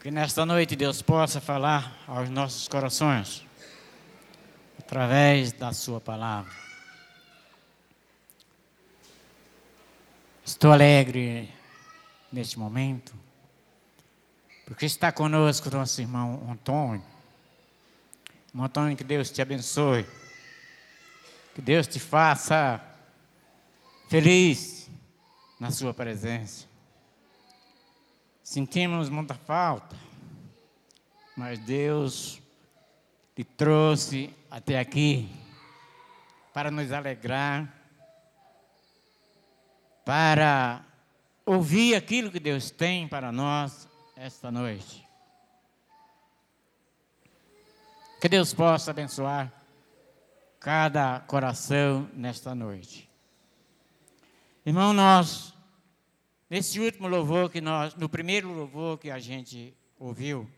Que nesta noite Deus possa falar aos nossos corações através da Sua palavra. Estou alegre neste momento, porque está conosco nosso irmão Antônio. Antônio, que Deus te abençoe, que Deus te faça feliz na Sua presença. Sentimos muita falta, mas Deus te trouxe até aqui para nos alegrar, para ouvir aquilo que Deus tem para nós esta noite. Que Deus possa abençoar cada coração nesta noite. Irmão, nós Nesse último louvor que nós, no primeiro louvor que a gente ouviu,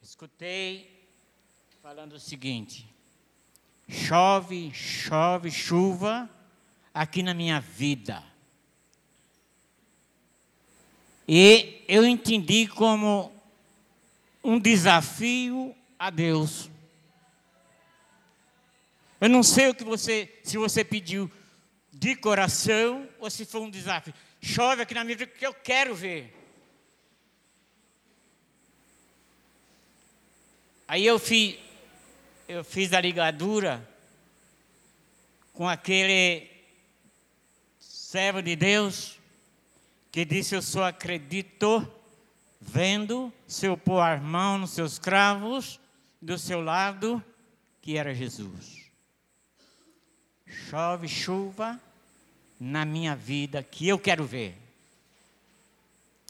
escutei falando o seguinte: chove, chove, chuva aqui na minha vida. E eu entendi como um desafio a Deus. Eu não sei o que você, se você pediu de coração ou se foi um desafio. Chove aqui na minha vida porque eu quero ver. Aí eu fiz, eu fiz a ligadura com aquele servo de Deus que disse: Eu só acredito vendo se eu pôr a mão nos seus cravos do seu lado, que era Jesus chove chuva na minha vida que eu quero ver.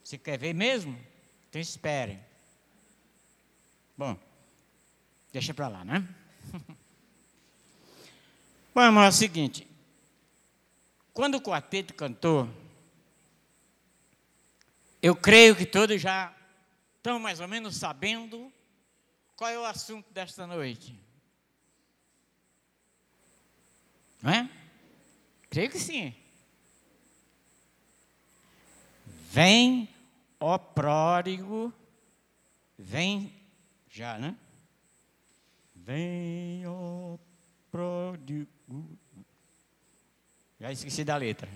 Você quer ver mesmo? Então espere. Bom, deixa para lá, né? Bom, irmão, é o seguinte. Quando o quarteto cantou, eu creio que todos já estão mais ou menos sabendo qual é o assunto desta noite. Não é? Creio que sim. Vem, ó pródigo, vem já, né? Vem, ó pródigo. Já esqueci da letra.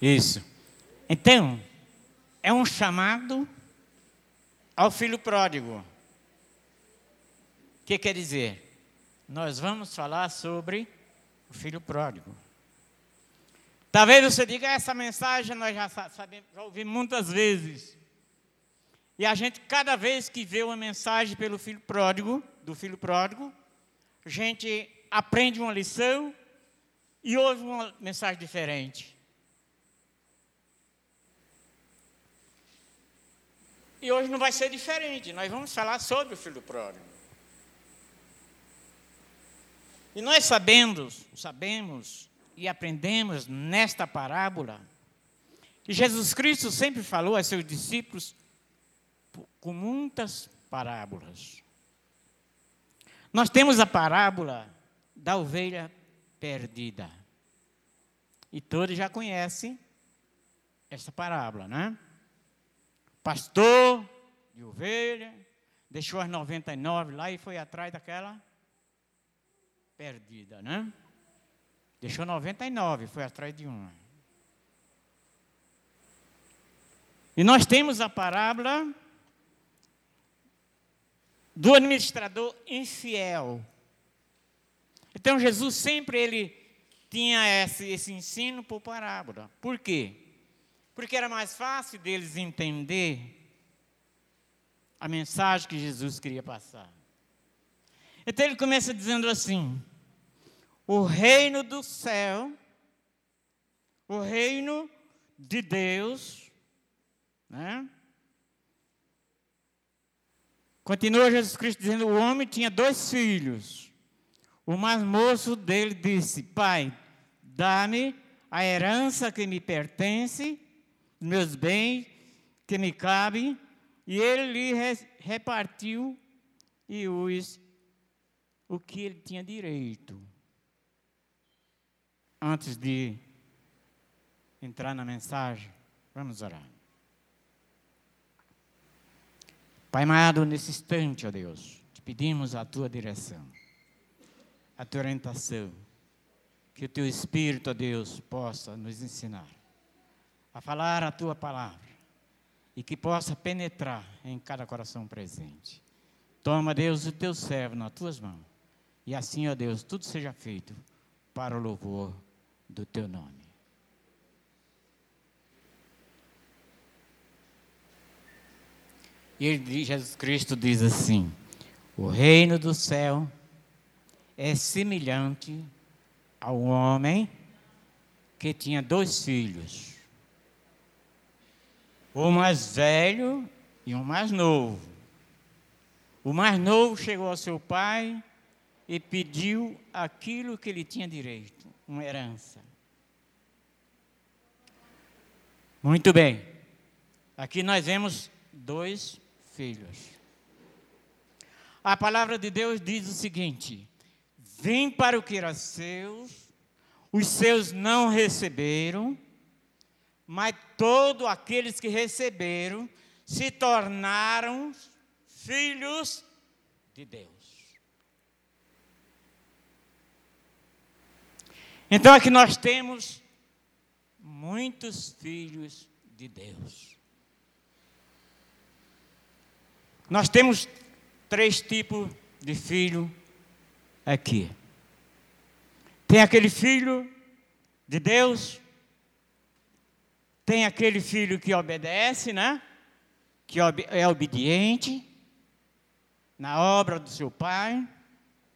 Isso. Então, é um chamado ao filho pródigo que quer dizer? Nós vamos falar sobre o filho pródigo. Talvez você diga, essa mensagem nós já sabemos, já ouvimos muitas vezes. E a gente, cada vez que vê uma mensagem pelo filho pródigo, do filho pródigo, a gente aprende uma lição e ouve uma mensagem diferente. E hoje não vai ser diferente, nós vamos falar sobre o filho pródigo. E nós sabemos, sabemos e aprendemos nesta parábola que Jesus Cristo sempre falou a seus discípulos com muitas parábolas. Nós temos a parábola da ovelha perdida. E todos já conhecem essa parábola, né? Pastor de ovelha deixou as 99 lá e foi atrás daquela perdida, né? Deixou 99, foi atrás de uma. E nós temos a parábola do administrador infiel. Então Jesus sempre ele tinha esse, esse ensino por parábola. Por quê? Porque era mais fácil deles entender a mensagem que Jesus queria passar. Então ele começa dizendo assim: o reino do céu, o reino de Deus, né? Continua Jesus Cristo dizendo: o homem tinha dois filhos. O mais moço dele disse: Pai, dá-me a herança que me pertence, meus bens que me cabem. E ele lhe repartiu e os o que ele tinha direito antes de entrar na mensagem, vamos orar. Pai amado, nesse instante, ó Deus, te pedimos a tua direção, a tua orientação, que o teu Espírito, ó Deus, possa nos ensinar a falar a tua palavra e que possa penetrar em cada coração presente. Toma, Deus, o teu servo nas tuas mãos. E assim, ó Deus, tudo seja feito para o louvor do teu nome. E Jesus Cristo diz assim: O reino do céu é semelhante ao homem que tinha dois filhos, o mais velho e o mais novo. O mais novo chegou ao seu pai e pediu aquilo que ele tinha direito, uma herança. Muito bem. Aqui nós vemos dois filhos. A palavra de Deus diz o seguinte: Vim para o que era seus, os seus não receberam, mas todos aqueles que receberam se tornaram filhos de Deus. Então aqui nós temos muitos filhos de Deus. Nós temos três tipos de filho aqui. Tem aquele filho de Deus, tem aquele filho que obedece, né? Que é obediente na obra do seu pai.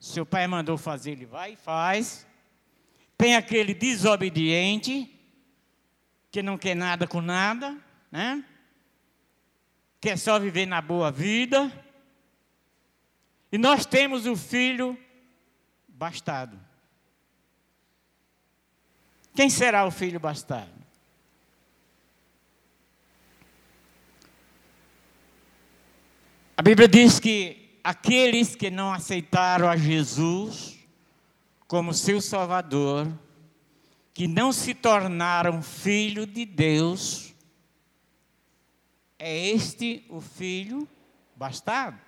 Seu pai mandou fazer, ele vai e faz. Tem aquele desobediente, que não quer nada com nada, né? Quer só viver na boa vida. E nós temos o filho bastardo. Quem será o filho bastardo? A Bíblia diz que aqueles que não aceitaram a Jesus como seu Salvador, que não se tornaram filho de Deus, é este o filho bastardo.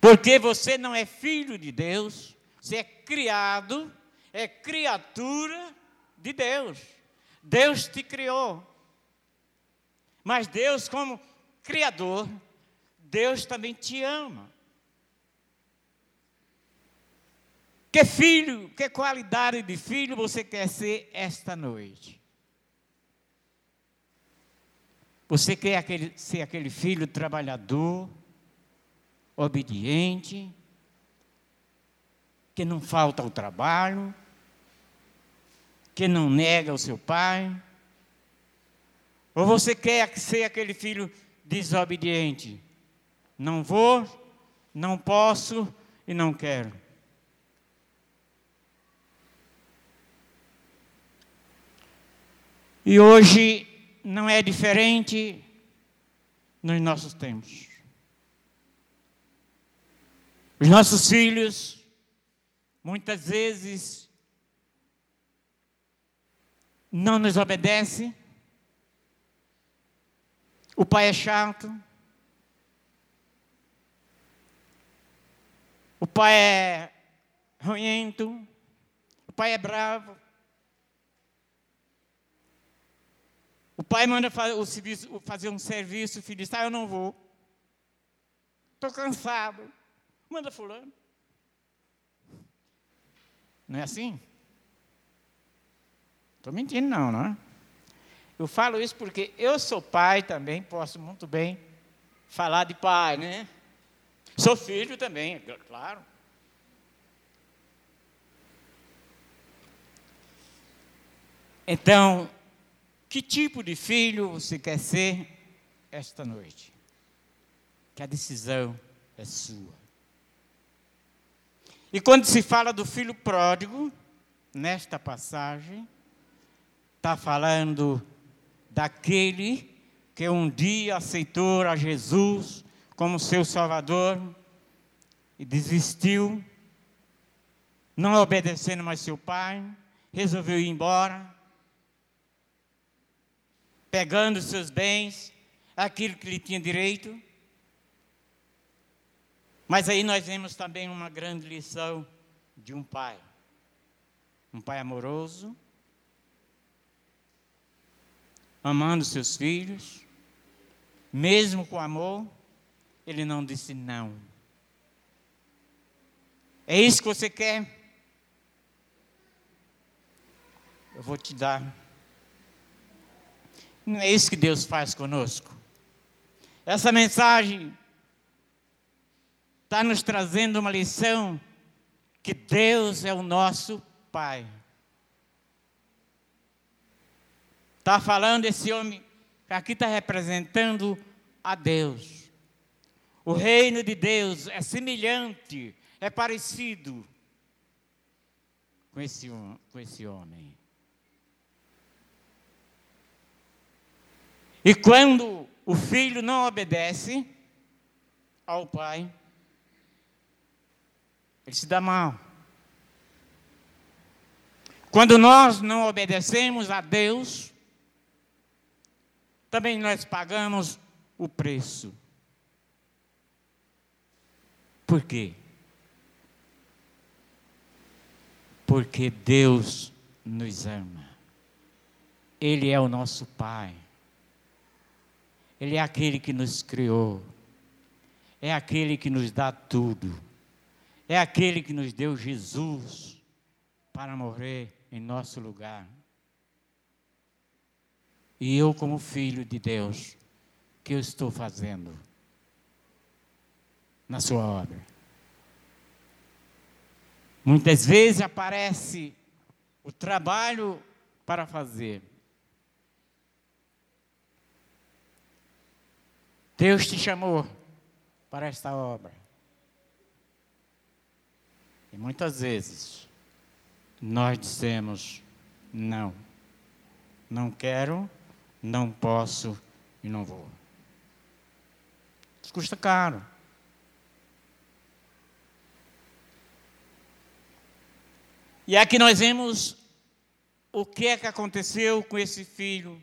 Porque você não é filho de Deus, você é criado, é criatura de Deus. Deus te criou. Mas Deus, como Criador, Deus também te ama. Que filho, que qualidade de filho você quer ser esta noite? Você quer aquele, ser aquele filho trabalhador, obediente, que não falta ao trabalho, que não nega o seu pai? Ou você quer ser aquele filho desobediente? Não vou, não posso e não quero. E hoje não é diferente nos nossos tempos. Os nossos filhos, muitas vezes, não nos obedecem. O pai é chato. O pai é ruento. O pai é bravo. O pai manda fazer um serviço, o filho diz, ah, eu não vou. Estou cansado. Manda fulano. Não é assim? Estou mentindo não, não é? Eu falo isso porque eu sou pai também, posso muito bem falar de pai, né? Sou filho também, é claro. Então, que tipo de filho você quer ser esta noite? Que a decisão é sua. E quando se fala do filho pródigo, nesta passagem, está falando daquele que um dia aceitou a Jesus como seu Salvador e desistiu, não obedecendo mais seu pai, resolveu ir embora, pegando seus bens, aquilo que lhe tinha direito. Mas aí nós vemos também uma grande lição de um pai. Um pai amoroso, amando seus filhos, mesmo com amor, ele não disse não. É isso que você quer? Eu vou te dar. Não é isso que Deus faz conosco. Essa mensagem está nos trazendo uma lição que Deus é o nosso Pai. Está falando esse homem aqui está representando a Deus. O reino de Deus é semelhante, é parecido com esse, com esse homem. E quando o filho não obedece ao pai, ele se dá mal. Quando nós não obedecemos a Deus, também nós pagamos o preço. Por quê? Porque Deus nos ama. Ele é o nosso Pai. Ele é aquele que nos criou. É aquele que nos dá tudo é aquele que nos deu Jesus para morrer em nosso lugar. E eu, como filho de Deus, que eu estou fazendo na sua obra? Muitas vezes aparece o trabalho para fazer. Deus te chamou para esta obra. E muitas vezes nós dizemos não. Não quero, não posso e não vou. Isso custa caro. E aqui nós vemos o que é que aconteceu com esse filho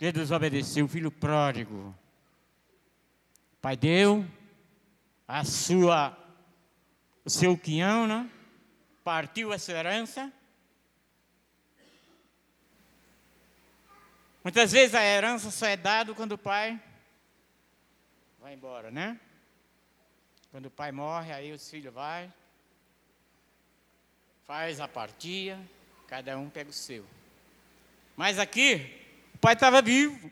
que desobedeceu, o filho pródigo. O pai deu a sua o seu quinhão, né? partiu essa herança. Muitas vezes a herança só é dada quando o pai vai embora, né? Quando o pai morre, aí os filhos vai, faz a partia, cada um pega o seu. Mas aqui, pai estava vivo.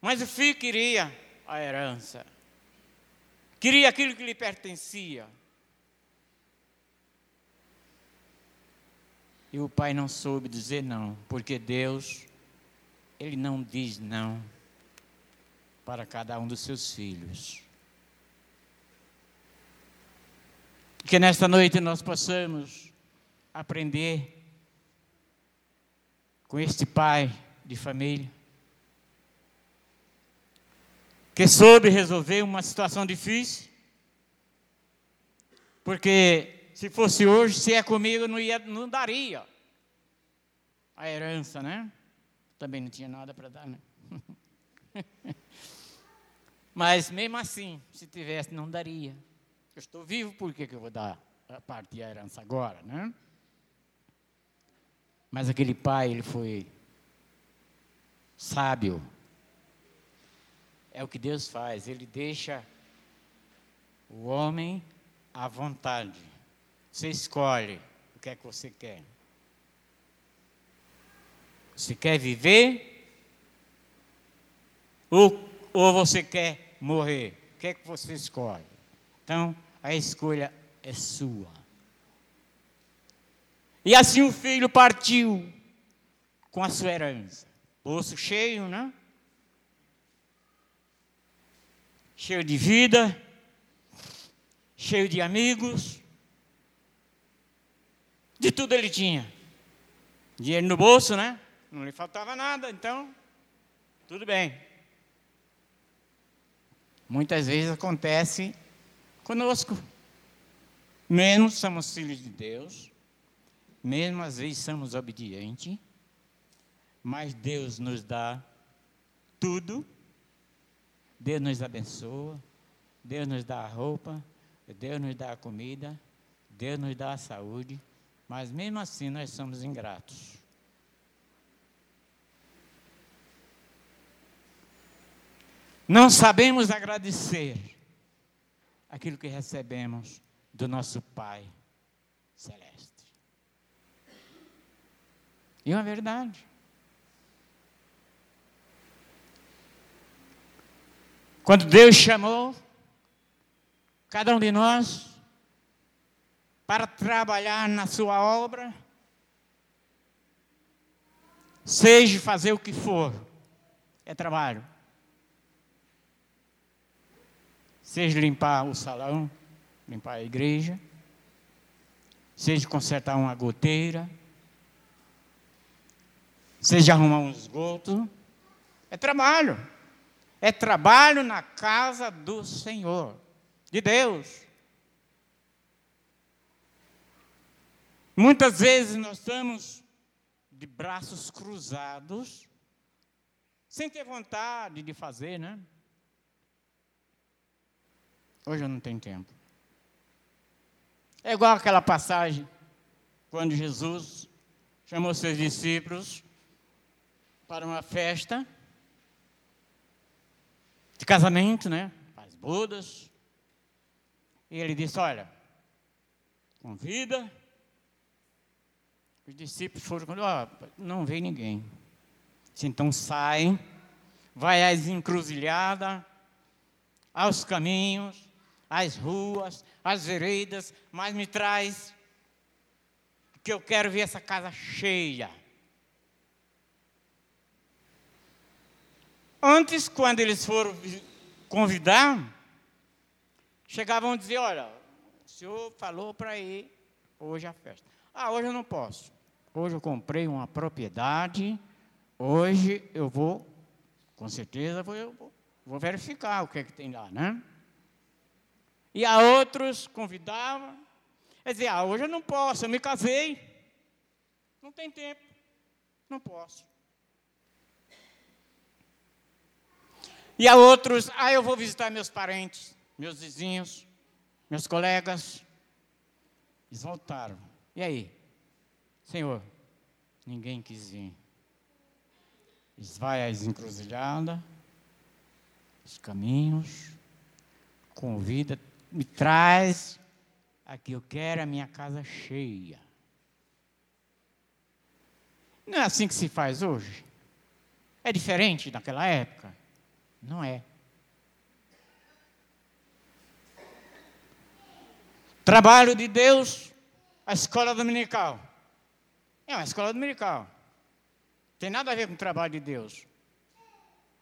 Mas o filho queria a herança queria aquilo que lhe pertencia. E o pai não soube dizer não, porque Deus, Ele não diz não para cada um dos seus filhos. Que nesta noite nós possamos aprender com este pai de família que soube resolver uma situação difícil. Porque se fosse hoje, se é comigo, não, ia, não daria a herança, né? Também não tinha nada para dar, né? Mas mesmo assim, se tivesse, não daria. Eu estou vivo, por que, que eu vou dar a parte da herança agora, né? Mas aquele pai, ele foi sábio é o que Deus faz, Ele deixa o homem à vontade. Você escolhe o que é que você quer. Você quer viver ou, ou você quer morrer? O que é que você escolhe? Então, a escolha é sua. E assim o filho partiu com a sua herança. Bolso cheio, né? cheio de vida, cheio de amigos, de tudo ele tinha. Dinheiro no bolso, né? Não lhe faltava nada, então, tudo bem. Muitas vezes acontece conosco. Mesmo somos filhos de Deus, mesmo às vezes somos obedientes, mas Deus nos dá tudo. Deus nos abençoa, Deus nos dá a roupa, Deus nos dá a comida, Deus nos dá a saúde, mas mesmo assim nós somos ingratos. Não sabemos agradecer aquilo que recebemos do nosso Pai Celeste. E é uma verdade. Quando Deus chamou cada um de nós para trabalhar na sua obra, seja fazer o que for, é trabalho. Seja limpar o salão, limpar a igreja, seja consertar uma goteira, seja arrumar um esgoto, é trabalho. É trabalho na casa do Senhor, de Deus. Muitas vezes nós estamos de braços cruzados, sem ter vontade de fazer, né? Hoje eu não tenho tempo. É igual aquela passagem quando Jesus chamou seus discípulos para uma festa de casamento, né? As bodas. E ele disse: Olha, convida. Os discípulos foram, oh, não veio ninguém. Então saem, vai às encruzilhadas, aos caminhos, as ruas, as veredas, mas me traz, que eu quero ver essa casa cheia. Antes, quando eles foram convidar, chegavam a dizer: Olha, o senhor falou para ir hoje à festa. Ah, hoje eu não posso. Hoje eu comprei uma propriedade, hoje eu vou, com certeza, vou, vou verificar o que, é que tem lá, né? E a outros convidava. Quer dizer, ah, hoje eu não posso, eu me casei. Não tem tempo. Não posso. E a outros, ah, eu vou visitar meus parentes, meus vizinhos, meus colegas. Eles voltaram. E aí? Senhor, ninguém quis vir. Eles vai às encruzilhadas, os caminhos, convida me traz aqui, eu quero a minha casa cheia. Não é assim que se faz hoje? É diferente daquela época? Não é. Trabalho de Deus, a escola dominical. É uma escola dominical. Tem nada a ver com o trabalho de Deus.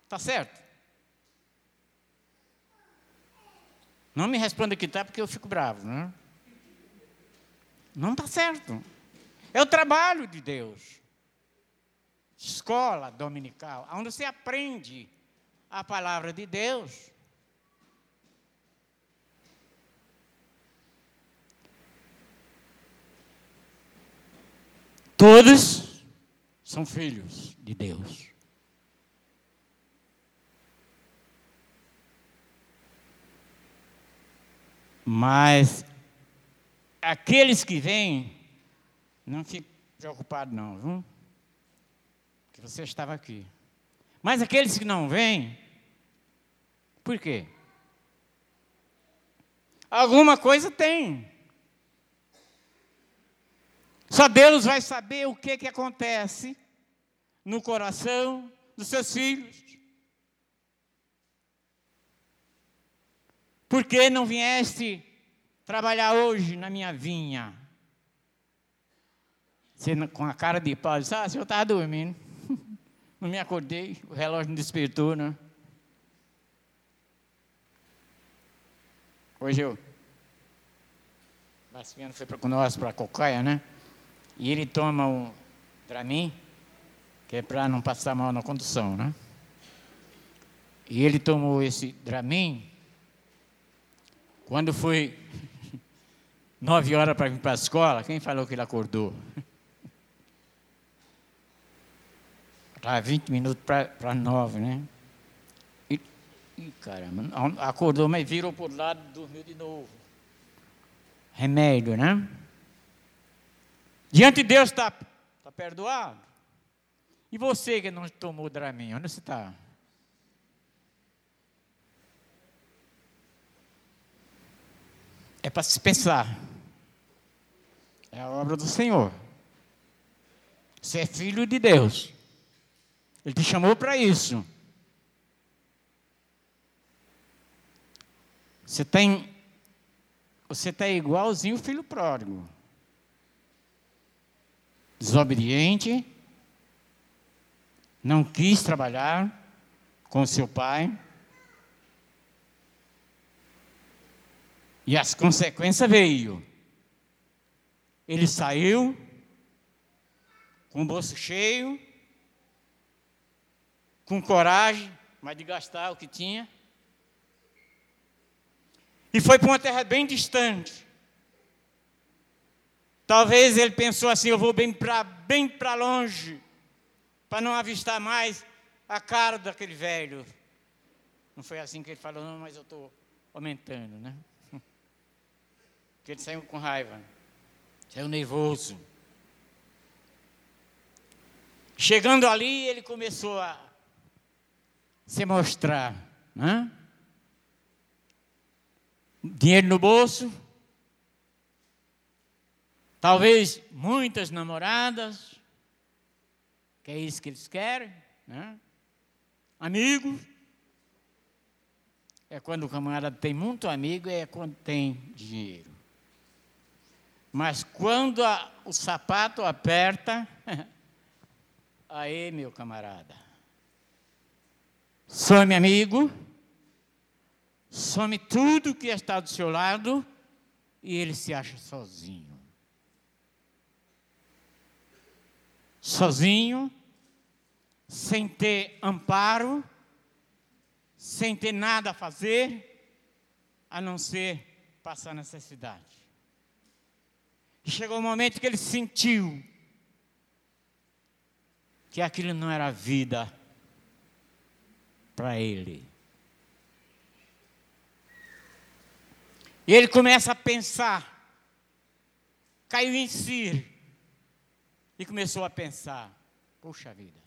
Tá certo? Não me responda que está, porque eu fico bravo. Né? Não está certo. É o trabalho de Deus. Escola dominical, onde você aprende a palavra de Deus. Todos são filhos de Deus. Mas aqueles que vêm, não fique preocupado não, viu? Que você estava aqui. Mas aqueles que não vêm, por quê? Alguma coisa tem. Só Deus vai saber o que, que acontece no coração dos seus filhos. Por que não vieste trabalhar hoje na minha vinha? Você com a cara de pau, disse, ah, o senhor estava dormindo. Não me acordei, o relógio não despertou, né? Hoje eu. Bastiano foi com nós para a Cocaia, né? E ele toma um Dramin, que é para não passar mal na condução, né? E ele tomou esse Dramin quando foi nove horas para ir para a escola, quem falou que ele acordou? Estava 20 minutos para nove, né? E, e caramba, acordou, mas virou o lado dormiu de novo. Remédio, né? Diante de Deus está tá perdoado. E você que não tomou Dramin, onde você está? É para se pensar. É a obra do Senhor. Você é filho de Deus. Ele te chamou para isso. Você tem você está igualzinho o filho pródigo. Desobediente, não quis trabalhar com seu pai. E as consequências veio. Ele saiu com o bolso cheio, com coragem, mas de gastar o que tinha. E foi para uma terra bem distante. Talvez ele pensou assim: eu vou bem para bem para longe, para não avistar mais a cara daquele velho. Não foi assim que ele falou, não, mas eu estou aumentando, né? Porque ele saiu com raiva, saiu nervoso. Chegando ali, ele começou a se mostrar. Né? Dinheiro no bolso. Talvez muitas namoradas. Que é isso que eles querem. Né? Amigos. É quando o camarada tem muito amigo, é quando tem dinheiro. Mas quando a, o sapato aperta, aí, meu camarada, some amigo, some tudo que está do seu lado e ele se acha sozinho. Sozinho, sem ter amparo, sem ter nada a fazer, a não ser passar necessidade. Chegou o um momento que ele sentiu que aquilo não era vida para ele. E ele começa a pensar, caiu em si e começou a pensar: puxa vida,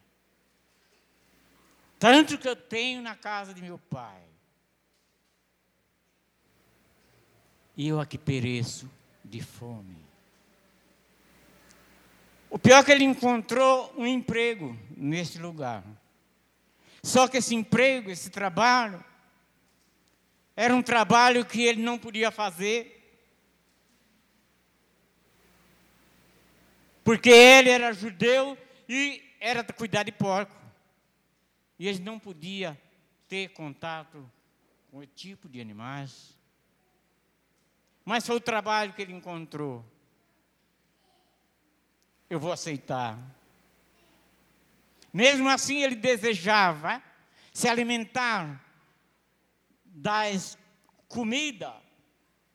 tanto que eu tenho na casa de meu pai, e eu aqui pereço de fome. O pior é que ele encontrou um emprego nesse lugar. Só que esse emprego, esse trabalho, era um trabalho que ele não podia fazer. Porque ele era judeu e era cuidar de porco. E ele não podia ter contato com esse tipo de animais. Mas foi o trabalho que ele encontrou eu vou aceitar. Mesmo assim, ele desejava se alimentar das comida.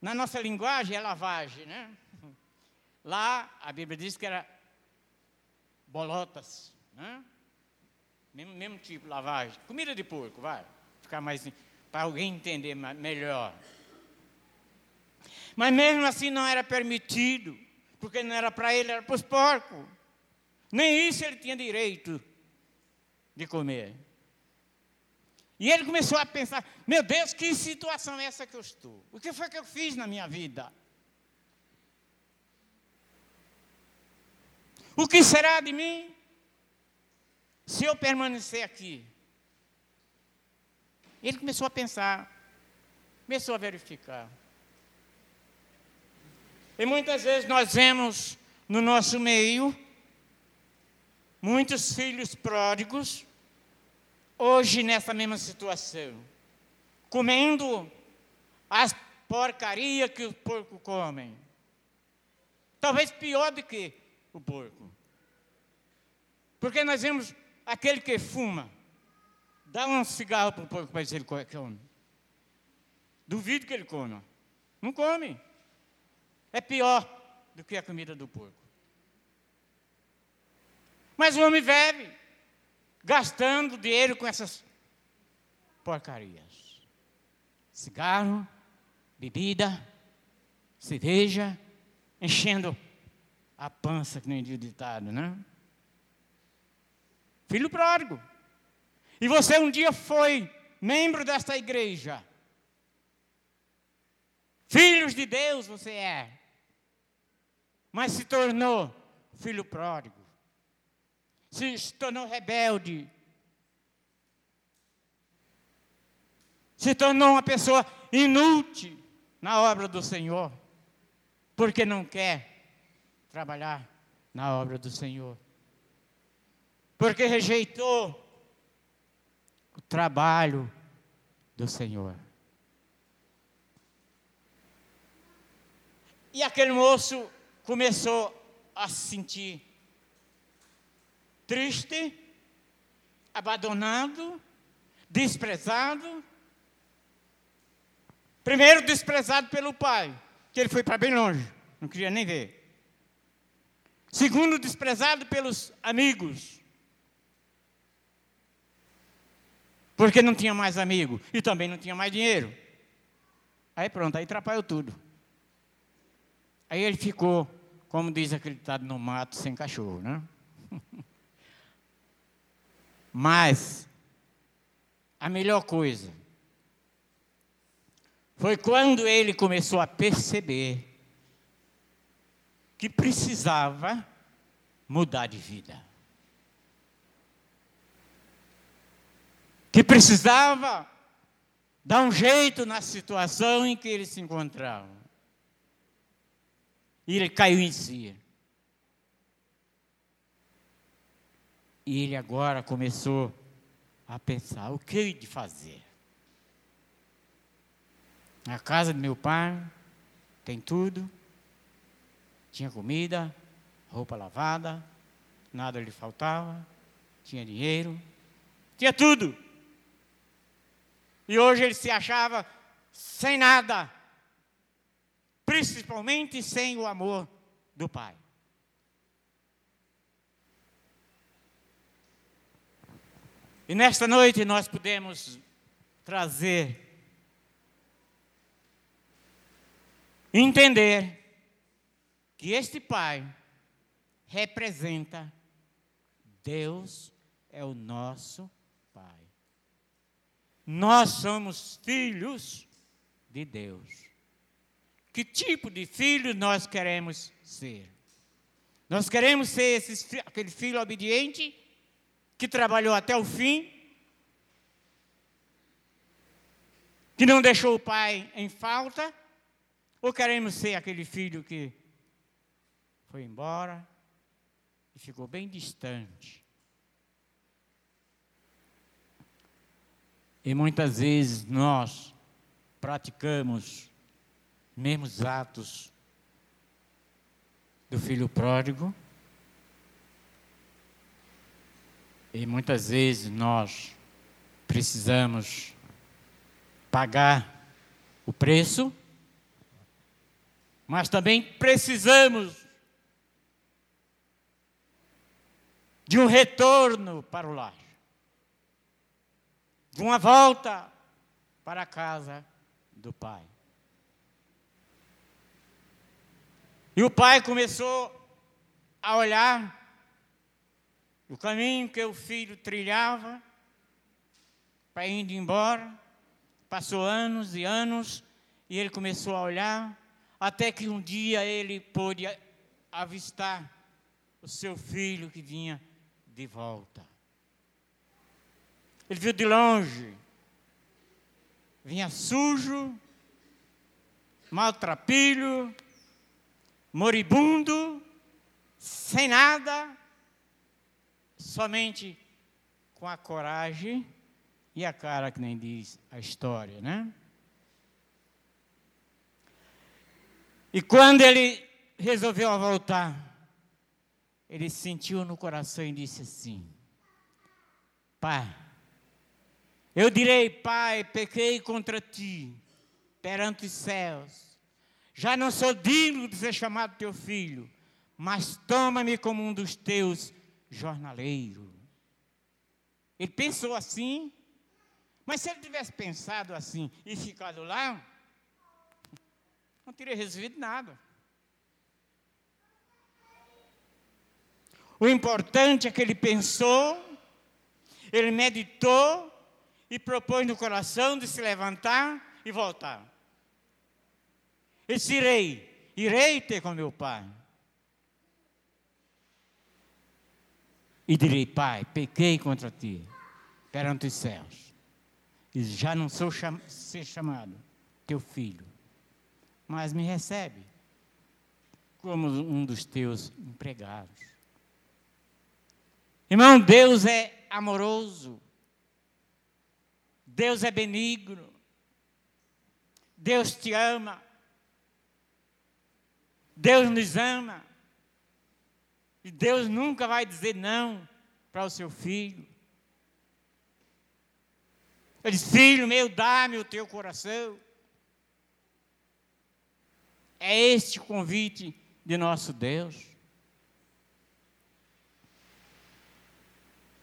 Na nossa linguagem é lavagem, né? Lá a Bíblia diz que era bolotas, né? Mesmo, mesmo tipo lavagem. Comida de porco, vai. Ficar mais para alguém entender melhor. Mas mesmo assim não era permitido porque não era para ele, era para os porcos. Nem isso ele tinha direito de comer. E ele começou a pensar: meu Deus, que situação é essa que eu estou? O que foi que eu fiz na minha vida? O que será de mim se eu permanecer aqui? Ele começou a pensar, começou a verificar. E muitas vezes nós vemos no nosso meio muitos filhos pródigos, hoje nessa mesma situação, comendo as porcarias que os porcos comem. Talvez pior do que o porco. Porque nós vemos aquele que fuma, dá um cigarro para o porco para dizer que ele come. Duvido que ele coma. Não come. É pior do que a comida do porco. Mas o homem bebe, gastando dinheiro com essas porcarias. Cigarro, bebida, cerveja, enchendo a pança, que nem diz o ditado, né? Filho pródigo. E você um dia foi membro desta igreja. Filhos de Deus você é. Mas se tornou filho pródigo. Se tornou rebelde. Se tornou uma pessoa inútil na obra do Senhor. Porque não quer trabalhar na obra do Senhor. Porque rejeitou o trabalho do Senhor. E aquele moço começou a se sentir triste, abandonado, desprezado. Primeiro, desprezado pelo pai, que ele foi para bem longe, não queria nem ver. Segundo, desprezado pelos amigos, porque não tinha mais amigo e também não tinha mais dinheiro. Aí pronto, aí atrapalhou tudo. Aí ele ficou, como diz aquele ditado, no mato sem cachorro, né? Mas a melhor coisa foi quando ele começou a perceber que precisava mudar de vida. Que precisava dar um jeito na situação em que ele se encontrava. E ele caiu em si. E ele agora começou a pensar: o que de fazer? Na casa do meu pai tem tudo, tinha comida, roupa lavada, nada lhe faltava, tinha dinheiro, tinha tudo. E hoje ele se achava sem nada principalmente sem o amor do Pai. E nesta noite nós podemos trazer, entender que este Pai representa Deus é o nosso Pai. Nós somos filhos de Deus. Que tipo de filho nós queremos ser? Nós queremos ser esse, aquele filho obediente que trabalhou até o fim, que não deixou o pai em falta, ou queremos ser aquele filho que foi embora e ficou bem distante? E muitas vezes nós praticamos mesmos atos do filho pródigo. E muitas vezes nós precisamos pagar o preço, mas também precisamos de um retorno para o lar, de uma volta para a casa do Pai. E o pai começou a olhar o caminho que o filho trilhava para ir embora. Passou anos e anos e ele começou a olhar, até que um dia ele pôde avistar o seu filho que vinha de volta. Ele viu de longe, vinha sujo, maltrapilho, moribundo, sem nada, somente com a coragem e a cara que nem diz a história, né? E quando ele resolveu voltar, ele sentiu no coração e disse assim: Pai, eu direi, Pai, pequei contra ti perante os céus Já não sou digno de ser chamado teu filho, mas toma-me como um dos teus jornaleiros. Ele pensou assim, mas se ele tivesse pensado assim e ficado lá, não teria resolvido nada. O importante é que ele pensou, ele meditou e propôs no coração de se levantar e voltar. Esse irei, irei ter com meu pai. E direi, pai, pequei contra ti, perante os céus. E já não sou cham ser chamado teu filho, mas me recebe como um dos teus empregados. Irmão, Deus é amoroso. Deus é benigno. Deus te ama. Deus nos ama. E Deus nunca vai dizer não para o seu filho. Ele diz: Filho meu, dá-me o teu coração. É este o convite de nosso Deus.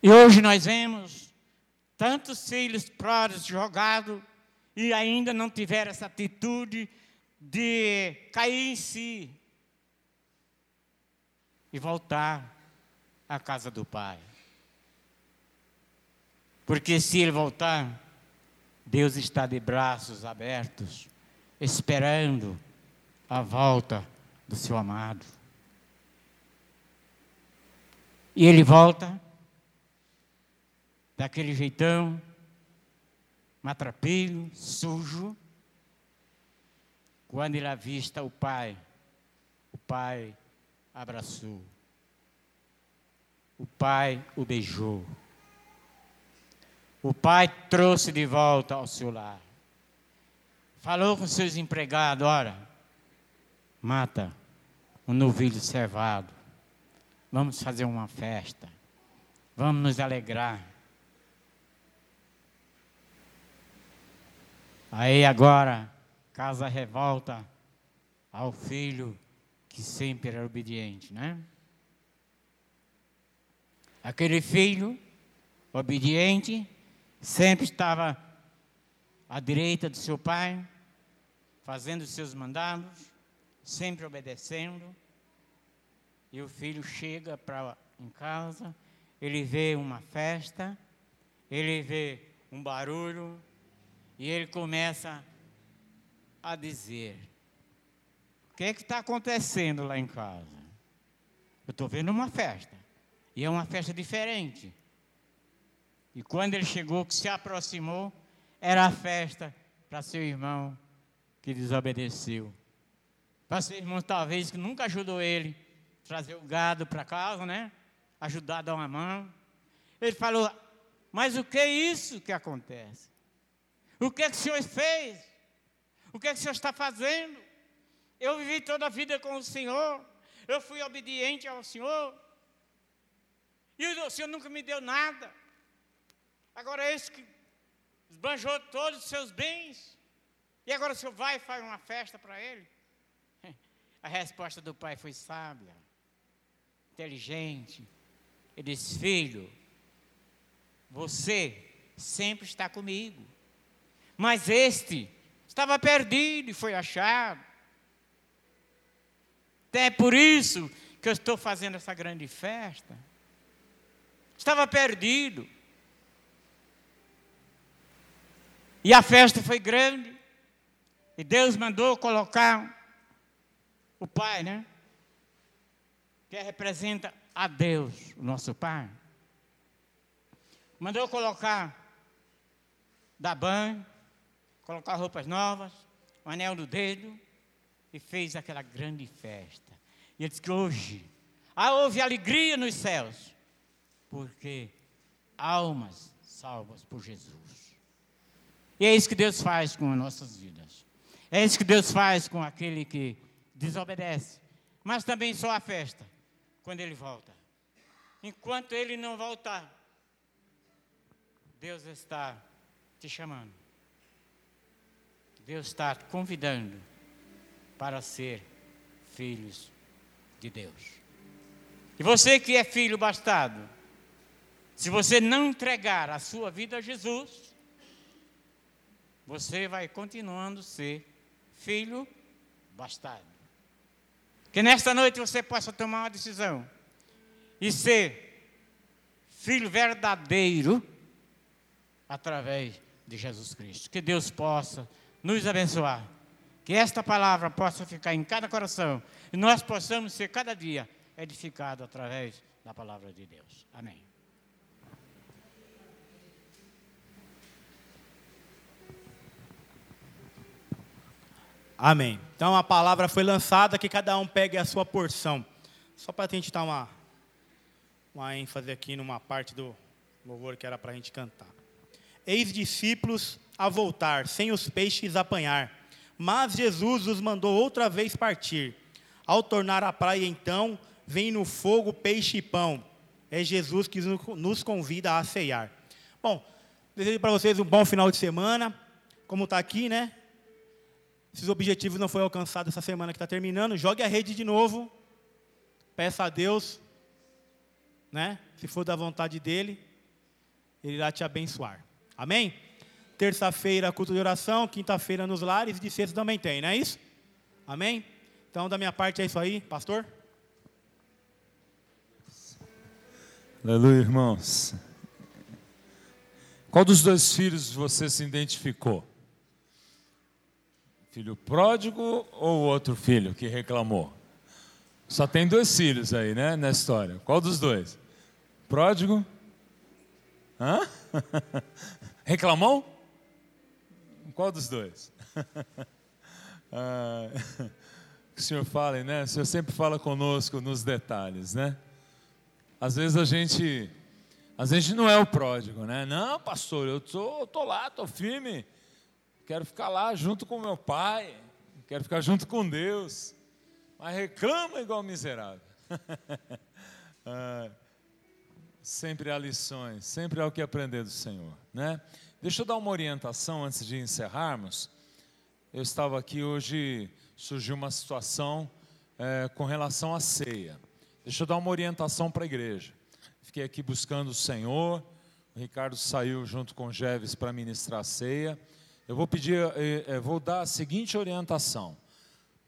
E hoje nós vemos tantos filhos pródigos jogados e ainda não tiveram essa atitude de cair em si e voltar à casa do Pai. Porque se ele voltar, Deus está de braços abertos, esperando a volta do seu amado. E ele volta daquele jeitão, matrapilho, sujo. Quando ele avista o pai, o pai abraçou. O pai o beijou. O pai trouxe de volta ao seu lar. Falou com seus empregados: ora, mata um novilho cevado. Vamos fazer uma festa. Vamos nos alegrar. Aí agora, casa revolta ao filho que sempre era obediente, né? Aquele filho obediente sempre estava à direita do seu pai, fazendo os seus mandados, sempre obedecendo. E o filho chega para em casa, ele vê uma festa, ele vê um barulho e ele começa a dizer: o que é está acontecendo lá em casa? Eu estou vendo uma festa. E é uma festa diferente. E quando ele chegou, que se aproximou, era a festa para seu irmão que desobedeceu. Para seu irmão, talvez, que nunca ajudou ele a trazer o gado para casa, né? Ajudar a dar uma mão. Ele falou: Mas o que é isso que acontece? O que é que o senhor fez? O que é que o senhor está fazendo? Eu vivi toda a vida com o Senhor. Eu fui obediente ao Senhor. E o Senhor nunca me deu nada. Agora é esse que esbanjou todos os seus bens. E agora o Senhor vai e faz uma festa para ele. A resposta do pai foi sábia, inteligente. Ele disse: Filho, você sempre está comigo. Mas este estava perdido e foi achado. Até por isso que eu estou fazendo essa grande festa. Estava perdido. E a festa foi grande. E Deus mandou colocar o Pai, né? Que representa a Deus, o nosso Pai. Mandou colocar, dar banho, colocar roupas novas, o anel no dedo, e fez aquela grande festa. E ele disse que hoje ah, houve alegria nos céus, porque almas salvas por Jesus. E é isso que Deus faz com as nossas vidas. É isso que Deus faz com aquele que desobedece. Mas também só a festa, quando ele volta. Enquanto ele não voltar, Deus está te chamando. Deus está te convidando para ser filhos de Deus. E você que é filho bastardo, se você não entregar a sua vida a Jesus, você vai continuando ser filho bastardo. Que nesta noite você possa tomar uma decisão e ser filho verdadeiro através de Jesus Cristo. Que Deus possa nos abençoar. Que esta palavra possa ficar em cada coração e nós possamos ser cada dia edificado através da palavra de Deus. Amém. Amém. Então a palavra foi lançada, que cada um pegue a sua porção. Só para a gente dar uma, uma ênfase aqui numa parte do louvor que era para a gente cantar. Eis discípulos a voltar, sem os peixes apanhar. Mas Jesus os mandou outra vez partir. Ao tornar a praia, então, vem no fogo peixe e pão. É Jesus que nos convida a ceiar. Bom, desejo para vocês um bom final de semana. Como está aqui, né? Se os objetivos não foram alcançados essa semana que está terminando, jogue a rede de novo. Peça a Deus, né? Se for da vontade dele, ele irá te abençoar. Amém? Terça-feira, culto de oração. Quinta-feira, nos lares. De sexta também tem, não é isso? Amém? Então, da minha parte é isso aí, pastor. Aleluia, irmãos. Qual dos dois filhos você se identificou? Filho pródigo ou outro filho que reclamou? Só tem dois filhos aí, né, na história. Qual dos dois? Pródigo? Hã? Reclamou? Qual dos dois? ah, o senhor fale, né? O senhor sempre fala conosco nos detalhes, né? Às vezes a gente, às vezes não é o pródigo, né? Não, pastor, eu tô, tô lá, tô firme. Quero ficar lá junto com meu pai. Quero ficar junto com Deus. Mas reclama igual miserável. ah, sempre há lições, sempre há o que aprender do Senhor, né? Deixa eu dar uma orientação antes de encerrarmos. Eu estava aqui hoje, surgiu uma situação é, com relação à ceia. Deixa eu dar uma orientação para a igreja. Fiquei aqui buscando o Senhor. O Ricardo saiu junto com o Jeves para ministrar a ceia. Eu vou pedir, eh, eh, vou dar a seguinte orientação.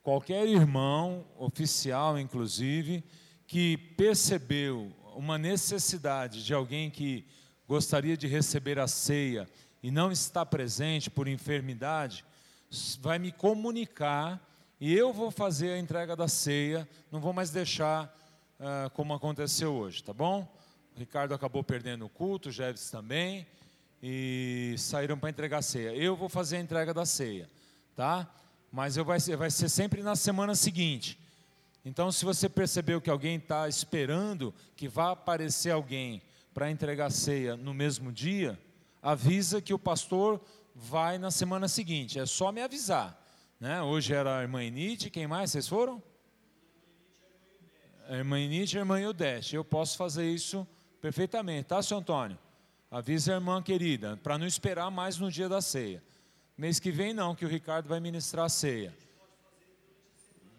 Qualquer irmão, oficial inclusive, que percebeu uma necessidade de alguém que gostaria de receber a ceia e não está presente por enfermidade, vai me comunicar e eu vou fazer a entrega da ceia, não vou mais deixar uh, como aconteceu hoje, tá bom? O Ricardo acabou perdendo o culto, o Jeves também, e saíram para entregar a ceia. Eu vou fazer a entrega da ceia, tá? Mas eu vai, vai ser sempre na semana seguinte. Então, se você percebeu que alguém está esperando que vá aparecer alguém para entregar a ceia no mesmo dia, avisa que o pastor vai na semana seguinte. É só me avisar. Né? Hoje era a irmã Inite, quem mais? Vocês foram? a irmã Inite e a irmã Ildeste. Eu posso fazer isso perfeitamente, tá, seu Antônio? Avisa a irmã querida, para não esperar mais no dia da ceia. Mês que vem não, que o Ricardo vai ministrar a ceia.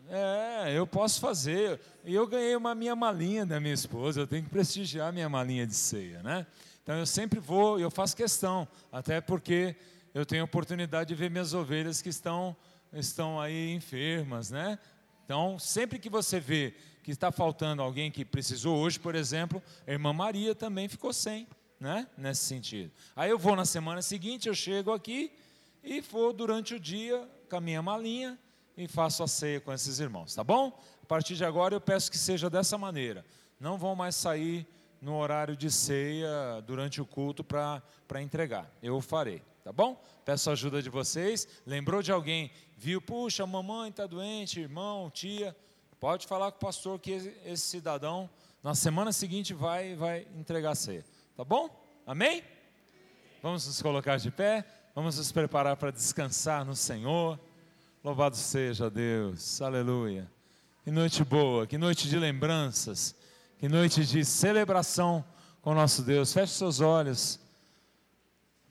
É, eu posso fazer. E eu ganhei uma minha malinha da minha esposa, eu tenho que prestigiar minha malinha de ceia, né? Então eu sempre vou, eu faço questão, até porque eu tenho a oportunidade de ver minhas ovelhas que estão, estão aí enfermas, né? Então, sempre que você vê que está faltando alguém que precisou hoje, por exemplo, a irmã Maria também ficou sem, né? Nesse sentido. Aí eu vou na semana seguinte, eu chego aqui e vou durante o dia com a minha malinha e faço a ceia com esses irmãos, tá bom? A partir de agora eu peço que seja dessa maneira. Não vão mais sair no horário de ceia durante o culto para entregar. Eu farei, tá bom? Peço a ajuda de vocês. Lembrou de alguém? Viu, puxa, mamãe está doente, irmão, tia Pode falar com o pastor que esse cidadão, na semana seguinte, vai, vai entregar a ceia. Tá bom? Amém? Vamos nos colocar de pé. Vamos nos preparar para descansar no Senhor. Louvado seja Deus. Aleluia. Que noite boa, que noite de lembranças, que noite de celebração com nosso Deus. Feche seus olhos.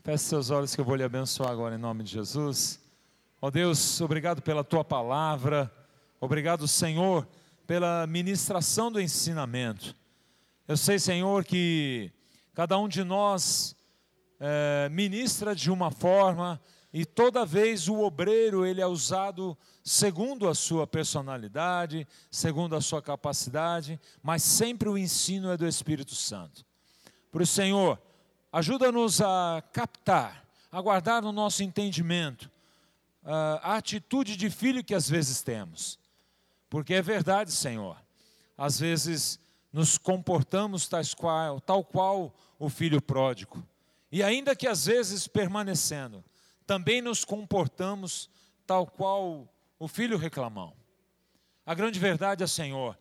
Feche seus olhos que eu vou lhe abençoar agora em nome de Jesus. Ó oh Deus, obrigado pela tua palavra. Obrigado, Senhor, pela ministração do ensinamento. Eu sei, Senhor, que cada um de nós é, ministra de uma forma e toda vez o obreiro ele é usado segundo a sua personalidade, segundo a sua capacidade, mas sempre o ensino é do Espírito Santo. Por isso, Senhor, ajuda-nos a captar, a guardar no nosso entendimento a atitude de filho que às vezes temos. Porque é verdade, Senhor, às vezes nos comportamos tais qual, tal qual o filho pródigo. E ainda que às vezes permanecendo, também nos comportamos tal qual o filho reclamão. A grande verdade é, Senhor,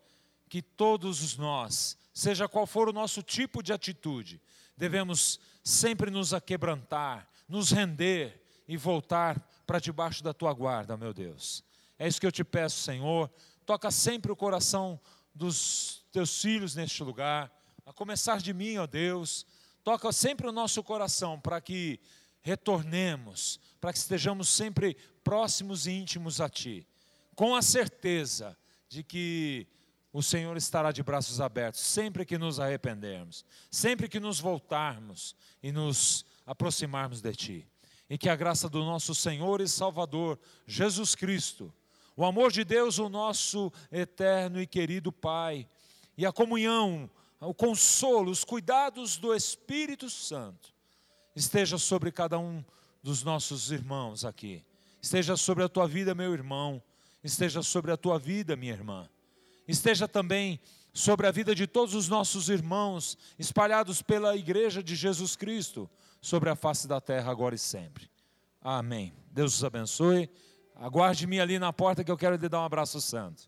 que todos nós, seja qual for o nosso tipo de atitude, devemos sempre nos aquebrantar, nos render e voltar para debaixo da tua guarda, meu Deus. É isso que eu te peço, Senhor. Toca sempre o coração dos teus filhos neste lugar, a começar de mim, ó Deus. Toca sempre o nosso coração para que retornemos, para que estejamos sempre próximos e íntimos a Ti, com a certeza de que o Senhor estará de braços abertos sempre que nos arrependermos, sempre que nos voltarmos e nos aproximarmos de Ti. E que a graça do nosso Senhor e Salvador, Jesus Cristo, o amor de Deus, o nosso eterno e querido Pai, e a comunhão, o consolo, os cuidados do Espírito Santo, esteja sobre cada um dos nossos irmãos aqui. Esteja sobre a tua vida, meu irmão. Esteja sobre a tua vida, minha irmã esteja também sobre a vida de todos os nossos irmãos espalhados pela igreja de Jesus Cristo sobre a face da terra agora e sempre. Amém. Deus os abençoe. Aguarde-me ali na porta que eu quero lhe dar um abraço santo.